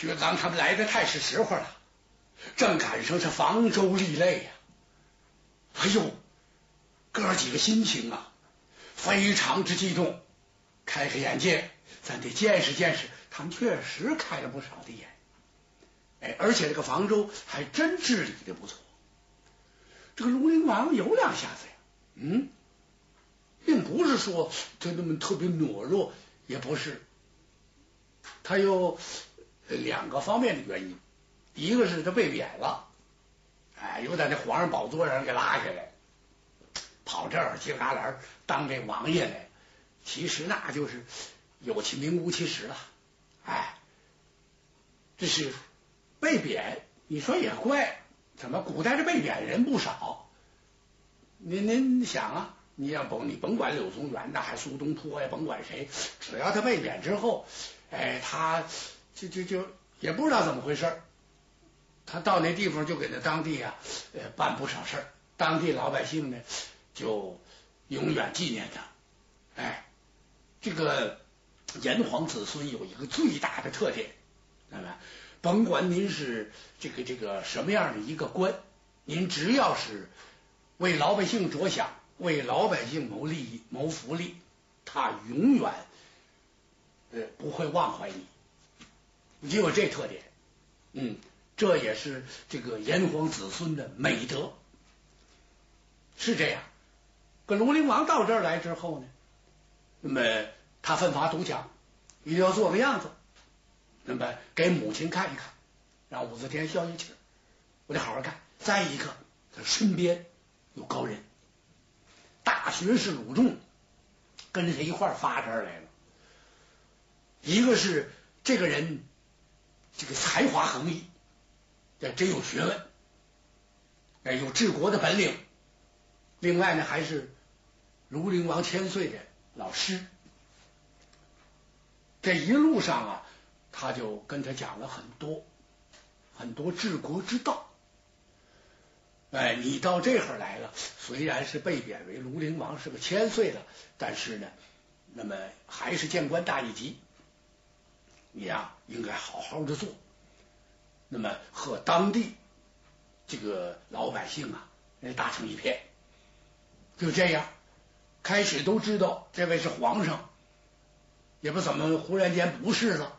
薛刚他们来的太是时候了，正赶上是房州立擂呀。哎呦，哥几个心情啊，非常之激动。开开眼界，咱得见识见识，他们确实开了不少的眼。哎，而且这个房州还真治理的不错。这个庐陵王有两下子呀，嗯，并不是说他那么特别懦弱，也不是，他又两个方面的原因。一个是他被贬了，哎，又在那皇上宝座上给拉下来，跑这儿犄旮旯当这王爷来。其实那就是有其名无其实了，哎，这是被贬，你说也怪，怎么古代这被贬人不少？您您想啊，你要甭你甭管柳宗元呐，还苏东坡呀，甭管谁，只要他被贬之后，哎，他就就就也不知道怎么回事，他到那地方就给那当地啊呃办不少事儿，当地老百姓呢就永远纪念他，哎。这个炎黄子孙有一个最大的特点，那么甭管您是这个这个什么样的一个官，您只要是为老百姓着想，为老百姓谋利益、谋福利，他永远呃不会忘怀你，就有这特点。嗯，这也是这个炎黄子孙的美德，是这样。跟庐陵王到这儿来之后呢？那么他奋发图强，一定要做个样子，那么给母亲看一看，让武则天消消气儿。我得好好干。再一个，他身边有高人，大学士鲁仲跟着他一块儿发这儿来了。一个是这个人，这个才华横溢，这真有学问，哎，有治国的本领。另外呢，还是庐陵王千岁的。老师，这一路上啊，他就跟他讲了很多很多治国之道。哎，你到这会儿来了，虽然是被贬为庐陵王，是个千岁了，但是呢，那么还是见官大一级。你呀，应该好好的做，那么和当地这个老百姓啊，打成一片。就这样。开始都知道这位是皇上，也不怎么忽然间不是了，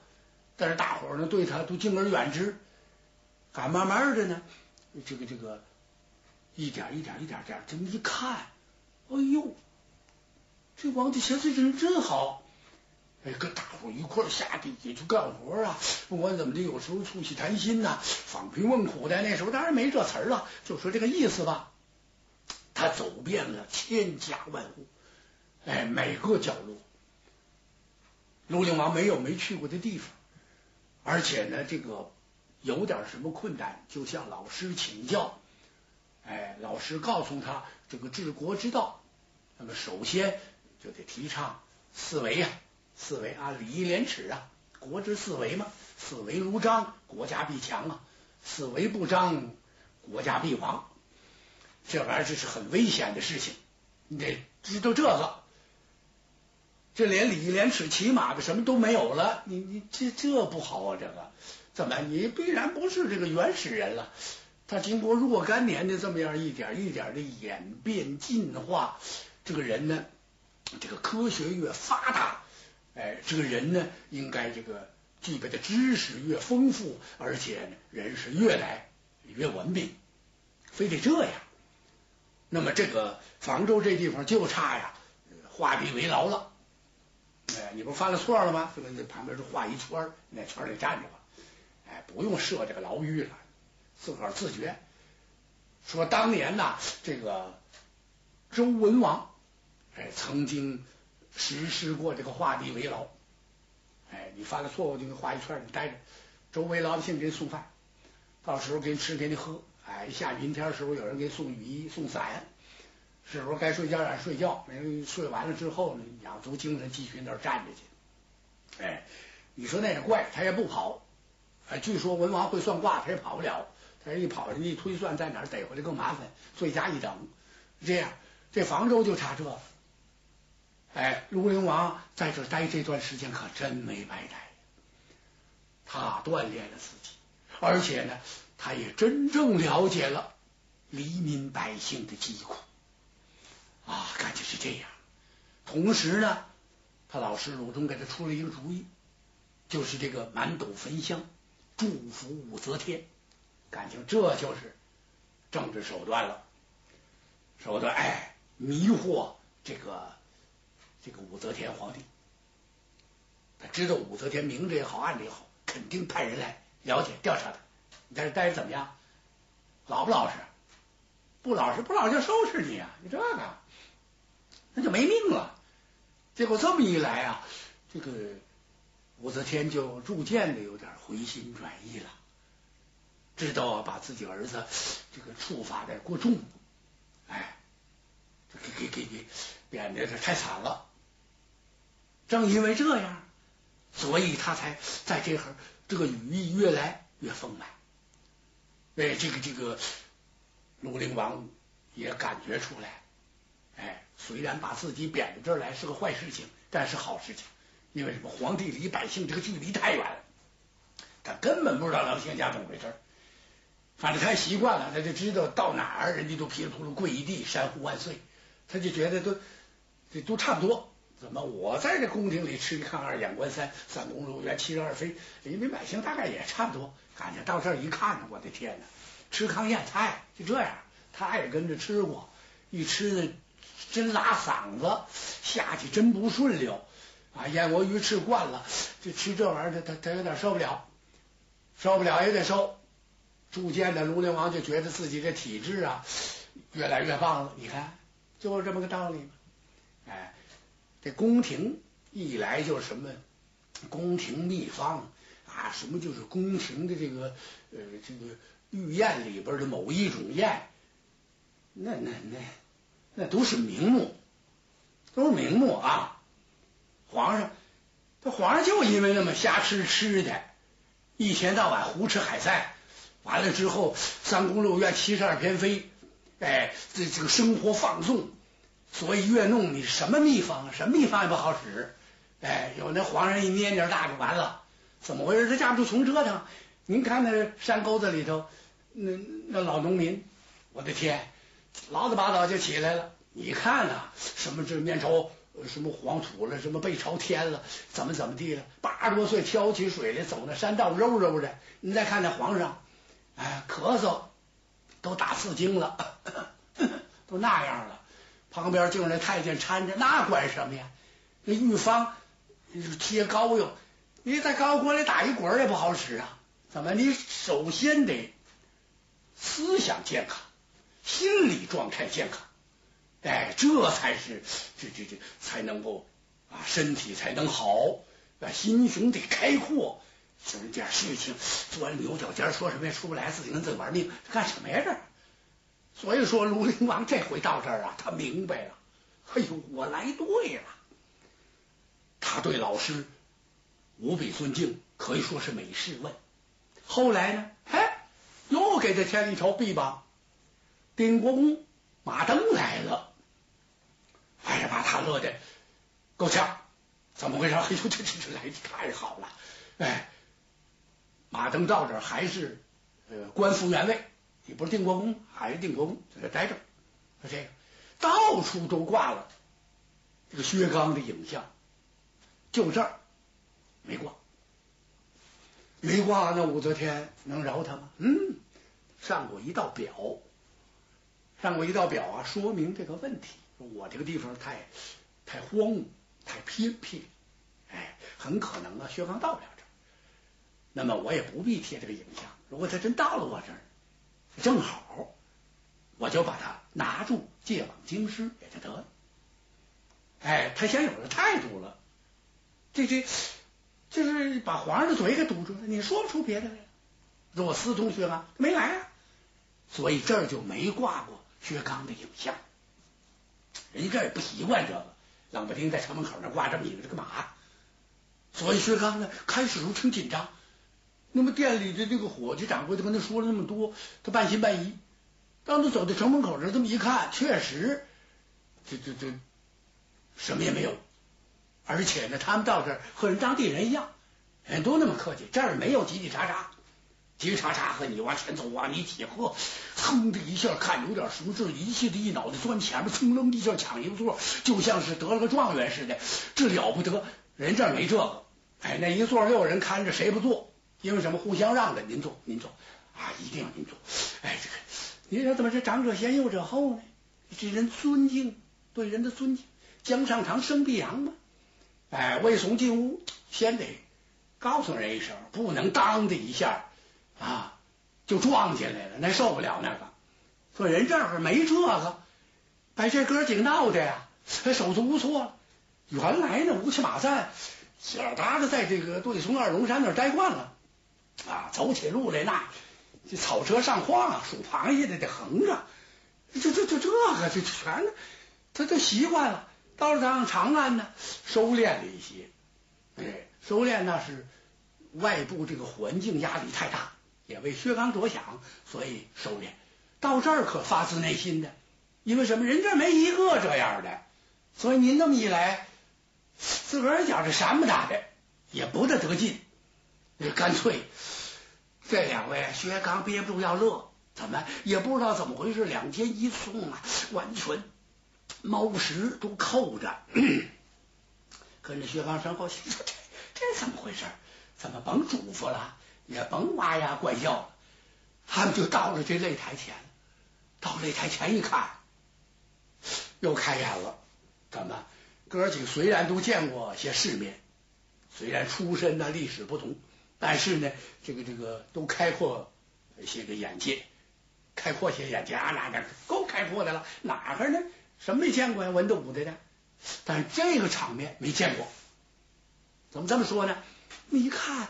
但是大伙儿呢对他都敬而远之。赶慢慢的呢，这个这个一点一点一点点这么一看，哎呦，这王家千岁这人真好，哎，跟大伙一块下地下去干活啊，不管怎么的，有时候促膝谈心呐，访贫问苦的。那时候当然没这词儿了，就说这个意思吧。他走遍了千家万户，哎，每个角落，庐陵王没有没去过的地方，而且呢，这个有点什么困难，就向老师请教。哎，老师告诉他这个治国之道，那么首先就得提倡四维呀，四维啊，礼义廉耻啊，国之四维嘛，四维如张，国家必强啊；四维不张，国家必亡。这玩意儿这是很危险的事情，你得知道这个。这连礼义廉耻起码的什么都没有了，你你这这不好啊！这个怎么你必然不是这个原始人了？他经过若干年的这么样一点一点的演变进化，这个人呢，这个科学越发达，哎，这个人呢，应该这个具备的知识越丰富，而且，人是越来越文明，非得这样。那么这个房州这地方就差呀，画地为牢了。哎，你不犯了错了吗？就跟那旁边就画一圈，那圈里站着吧。哎，不用设这个牢狱了，自个儿自觉。说当年呐，这个周文王哎曾经实施过这个画地为牢。哎，你犯了错误就给画一圈，你待着，周围老百姓给你送饭，到时候给你吃给你喝。哎，下雨天时候有人给你送雨衣送伞，是时候该睡觉让睡觉，人睡完了之后呢，养足精神继续那儿站着去。哎，你说那也怪，他也不跑。哎，据说文王会算卦，他也跑不了。他一跑，人家一推算在哪儿逮回来更麻烦，罪加一等。这样，这房州就差这。哎，庐陵王在这待这段时间可真没白待。他锻炼了自己，而且呢，他也真正了解了黎民百姓的疾苦啊，感觉是这样。同时呢，他老师鲁中给他出了一个主意，就是这个满斗焚香，祝福武则天。感情这就是政治手段了，手段哎，迷惑这个这个武则天皇帝。他知道武则天明着也好，暗着也好，肯定派人来了解调查他。你在这待着怎么样？老不老实？不老实，不老实就收拾你啊！你这个那就没命了。结果这么一来啊，这个武则天就逐渐的有点回心转意了。知道把自己儿子这个处罚的过重，哎，给给给给贬的这太惨了。正因为这样，所以他才在这会儿这个羽翼越来越丰满。哎，这个这个庐陵王也感觉出来，哎，虽然把自己贬到这儿来是个坏事情，但是好事情，因为什么？皇帝离百姓这个距离太远了，他根本不知道郎兴家怎么回事。反正他习惯了，他就知道到哪儿人家都噼里扑噜跪一地，山呼万岁，他就觉得都这都差不多。怎么我在这宫廷里吃一炕二眼观三，三宫六院七十二妃，人民百姓大概也差不多。感觉到这儿一看呢，我的天哪，吃糠咽菜就这样。他也跟着吃过，一吃呢真拉嗓子，下去真不顺溜啊。燕窝鱼吃惯了，就吃这玩意儿，他他他有点受不了，受不了也得受。逐渐的，庐陵王就觉得自己的体质啊越来越棒了。你看，就是这么个道理。哎，这宫廷一来就是什么宫廷秘方啊，什么就是宫廷的这个呃这个御宴里边的某一种宴，那那那那都是名目，都是名目啊。皇上，这皇上就因为那么瞎吃吃的，一天到晚胡吃海塞。完了之后，三宫六院七十二偏妃，哎，这这个生活放纵，所以越弄你什么秘方，什么秘方也不好使。哎，有那皇上一捏捏大就完了，怎么回事？这架不住穷折腾。您看那山沟子里头，那那老农民，我的天，老子八早就起来了。你看啊，什么这面朝什么黄土了，什么背朝天了，怎么怎么地了？八十多岁挑起水来走那山道肉肉的。你再看那皇上。哎，咳嗽都打四经了，都那样了。旁边就是那太监搀着，那管什么呀？那御方贴膏药，你在高锅里打一滚也不好使啊。怎么？你首先得思想健康，心理状态健康，哎，这才是这这这才能够啊，身体才能好，啊，心胸得开阔。就是点事情，钻牛角尖，说什么也出不来，自己跟自己玩命，干什么呀？这，所以说卢陵王这回到这儿啊，他明白了，哎呦，我来对了。他对老师无比尊敬，可以说是每事问。后来呢，哎，又给他添了一条臂膀，丁国公马登来了，哎呀，把他乐的够呛，怎么回事？哎呦，这这这来的太好了，哎。马登到这还是呃官复原位，你不是定国公，还是定国公，在这待着。说这个到处都挂了这个薛刚的影像，就这儿没挂，没挂。那武则天能饶他吗？嗯，上过一道表，上过一道表啊，说明这个问题。我这个地方太太荒芜，太偏僻，哎，很可能啊，薛刚到不了这儿。那么我也不必贴这个影像。如果他真到了我这儿，正好，我就把他拿住，借往京师也就得了。哎，他先有了态度了，这这就是把皇上的嘴给堵住了。你说不出别的来。若思同学吗？没来啊，所以这儿就没挂过薛刚的影像。人家这儿也不习惯这个，冷不丁在城门口那挂这么一个，这干嘛？所以薛刚呢，开始时挺紧张。那么店里的这个伙计掌柜的跟他说了那么多，他半信半疑。当他走到城门口这这么一看，确实，这这这什么也没有。而且呢，他们到这和人当地人一样，人都那么客气，这儿没有叽叽喳喳，叽叽喳喳和你往前走啊，你起喝，噌的一下看有点熟劲，一气的一脑袋钻前面，噌楞一下抢一个座，就像是得了个状元似的，这了不得。人这儿没这个，哎，那一座又有人看着，谁不坐？因为什么？互相让着，您坐，您坐啊，一定要您坐。哎，这个，您说怎么是长者先，幼者后呢？这人尊敬，对人的尊敬。姜上堂，生必扬嘛。哎，魏松进屋，先得告诉人一声，不能当的一下啊就撞进来了，那受不了那个。说人这儿没这个，把这哥几个闹的呀，手足无措。原来呢，乌漆马赞，小达子在这个对松二龙山那儿待惯了啊，走起路来那这草车上晃，数螃蟹的得横着，这这这这个这全他都习惯了。到了上长安呢，收敛了一些，哎，收敛那是外部这个环境压力太大，也为薛刚着想，所以收敛。到这儿可发自内心的，因为什么？人这没一个这样的，所以您那么一来，自个儿觉着山不大的，也不大得劲，干脆这两位薛刚憋不住要乐，怎么也不知道怎么回事，两肩一松啊，完全。猫食都扣着，跟着薛刚身后，说这这怎么回事？怎么甭嘱咐了，也甭哇呀怪叫了？他们就到了这擂台前，到擂台前一看，又开眼了。怎么？哥几个虽然都见过些世面，虽然出身呢历史不同，但是呢，这个这个都开阔些个眼界，开阔些眼界啊，那那够开阔的了，哪个呢？什么没见过呀？文的武的的，但是这个场面没见过。怎么这么说呢？你一看，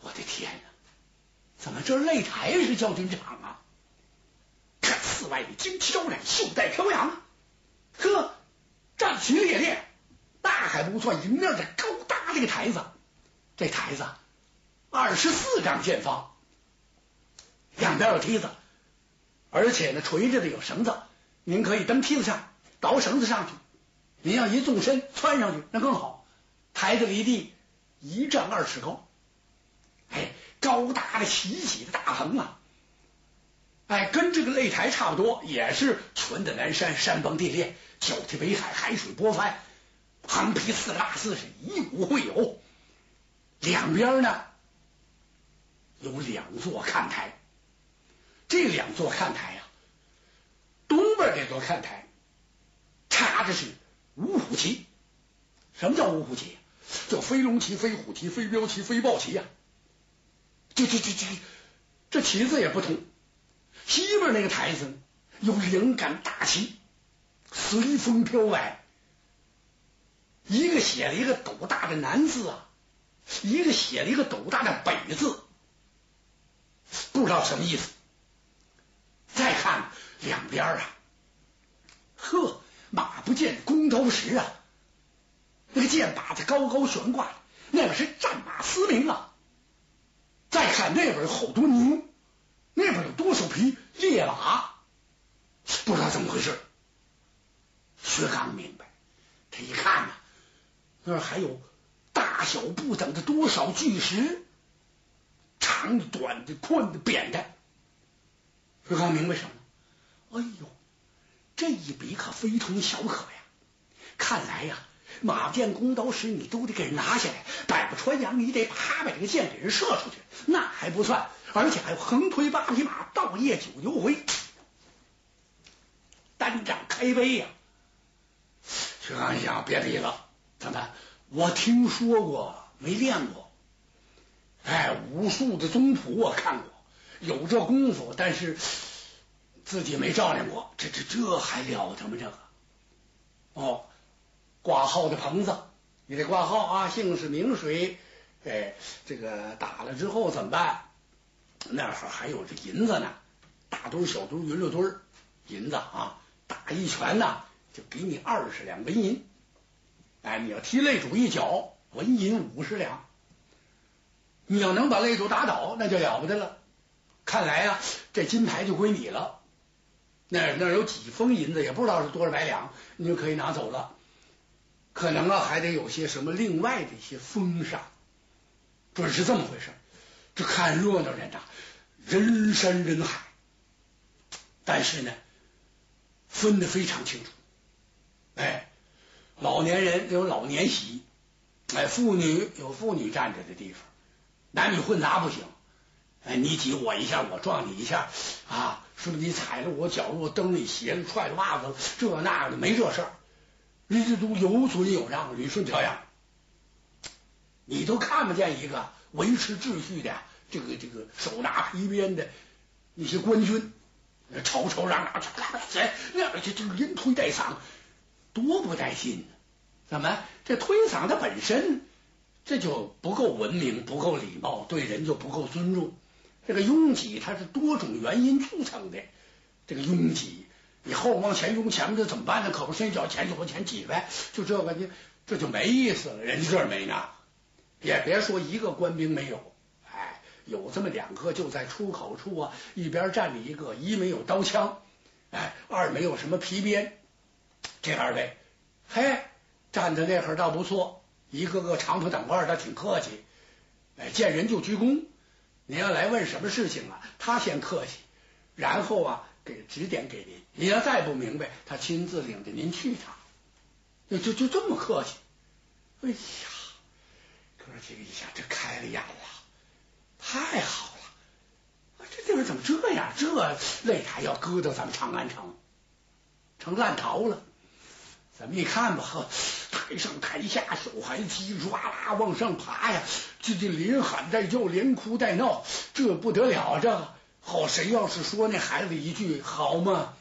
我的天哪！怎么这擂台是教军场啊？看四外的金飘然，袖带飘扬，呵，战旗猎猎，那还不算，迎面这高大的个台子，这台子二十四丈见方，两边有梯子，而且呢垂着的有绳子。您可以登梯子上，倒绳子上去。您要一纵身窜上去，那更好。台子离地一丈二尺高，哎，高大的起起的大棚啊，哎，跟这个擂台差不多，也是群的南山，山崩地裂，脚踢北海，海水波翻，横劈四大四是一股会有。两边呢有两座看台，这两座看台呀。东边这座看台插的是五虎旗，什么叫五虎旗？叫飞龙旗、飞虎旗、飞镖旗、飞豹旗呀！这这这这这旗子也不同。西边那个台子有两杆大旗，随风飘摆，一个写了一个斗大的南字啊，一个写了一个斗大的北字，不知道什么意思。再看。两边啊，呵，马不见弓刀石啊，那个箭靶子高高悬挂，那个是战马嘶鸣啊。再看那边有好多牛，那边有多少匹烈马，不知道怎么回事。薛刚明白，他一看呐，那儿还有大小不等的多少巨石，长的、短的、宽的、扁的。徐刚明白什么？哎呦，这一比可非同小可呀！看来呀，马剑、弓刀石你都得给人拿下来，百步穿杨你得啪把这个箭给人射出去，那还不算，而且还有横推八匹马，倒夜九牛回，单掌开杯呀！徐刚一想，别比了，怎么？我听说过，没练过。哎，武术的宗谱我看过，有这功夫，但是。自己没照亮过，这这这还了得吗？这个哦，挂号的棚子，你得挂号啊，姓氏名谁？哎，这个打了之后怎么办？那会儿还有这银子呢，大堆小堆匀了堆儿银子啊，打一拳呢就给你二十两纹银。哎，你要踢擂主一脚，纹银五十两。你要能把擂主打倒，那就了不得了。看来呀，这金牌就归你了。那那有几封银子，也不知道是多少百两，你就可以拿走了。可能啊，还得有些什么另外的一些封赏。准是这么回事。这看热闹人呐，人山人海，但是呢，分的非常清楚。哎，老年人有老年席，哎，妇女有妇女站着的地方，男女混杂不行。哎，你挤我一下，我撞你一下啊！是不是你踩着我脚，我蹬你鞋子，踹着袜子，这那的没这事儿，人家都有尊有让，捋顺调养。你都看不见一个维持秩序的这个这个手拿皮鞭的那些官军，吵吵嚷嚷，那这这连推带搡，多不带劲呢！怎么这推搡它本身这就不够文明，不够礼貌，对人就不够尊重。这个拥挤它是多种原因促成的，这个拥挤，你后往前拥前面这怎么办呢？可不伸脚前就往前挤呗，就这个你，这就没意思了。人这儿没呢，也别说一个官兵没有，哎，有这么两个就在出口处啊，一边站着一个，一没有刀枪，哎，二没有什么皮鞭，这二位，嘿，站在那会儿倒不错，一个个长头短褂的，挺客气，哎，见人就鞠躬。你要来问什么事情啊？他先客气，然后啊给指点给您。你要再不明白，他亲自领着您去一趟，就就就这么客气。哎呀，哥几个一下这开了眼了，太好了！这地方怎么这样？这擂台要搁到咱们长安城，成烂桃了。咱们一看吧，呵。台上台下，小孩叽唰啦往上爬呀，这这连喊带叫，连哭带闹，这不得了！这好，谁要是说那孩子一句好嘛，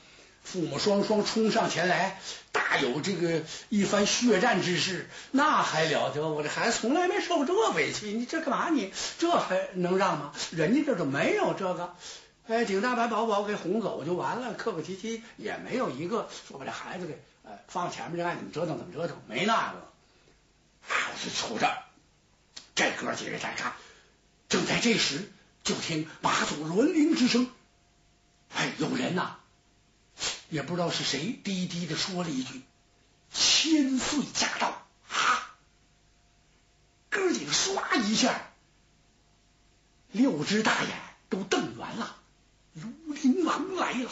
父母双双冲上前来，大有这个一番血战之势，那还了得！我这孩子从来没受过这委屈，你这干嘛？你这还能让吗？人家这都没有这个，哎，顶大把宝宝给哄走就完了，客客气气，也没有一个说把这孩子给。放前面就爱怎么折腾怎么折腾，没那个。我就瞅着这哥几个在看，正在这时，就听马祖轮铃之声。哎，有人呐，也不知道是谁，低低的说了一句：“千岁驾到！”啊，哥几个唰一下，六只大眼都瞪圆了，卢陵王来了。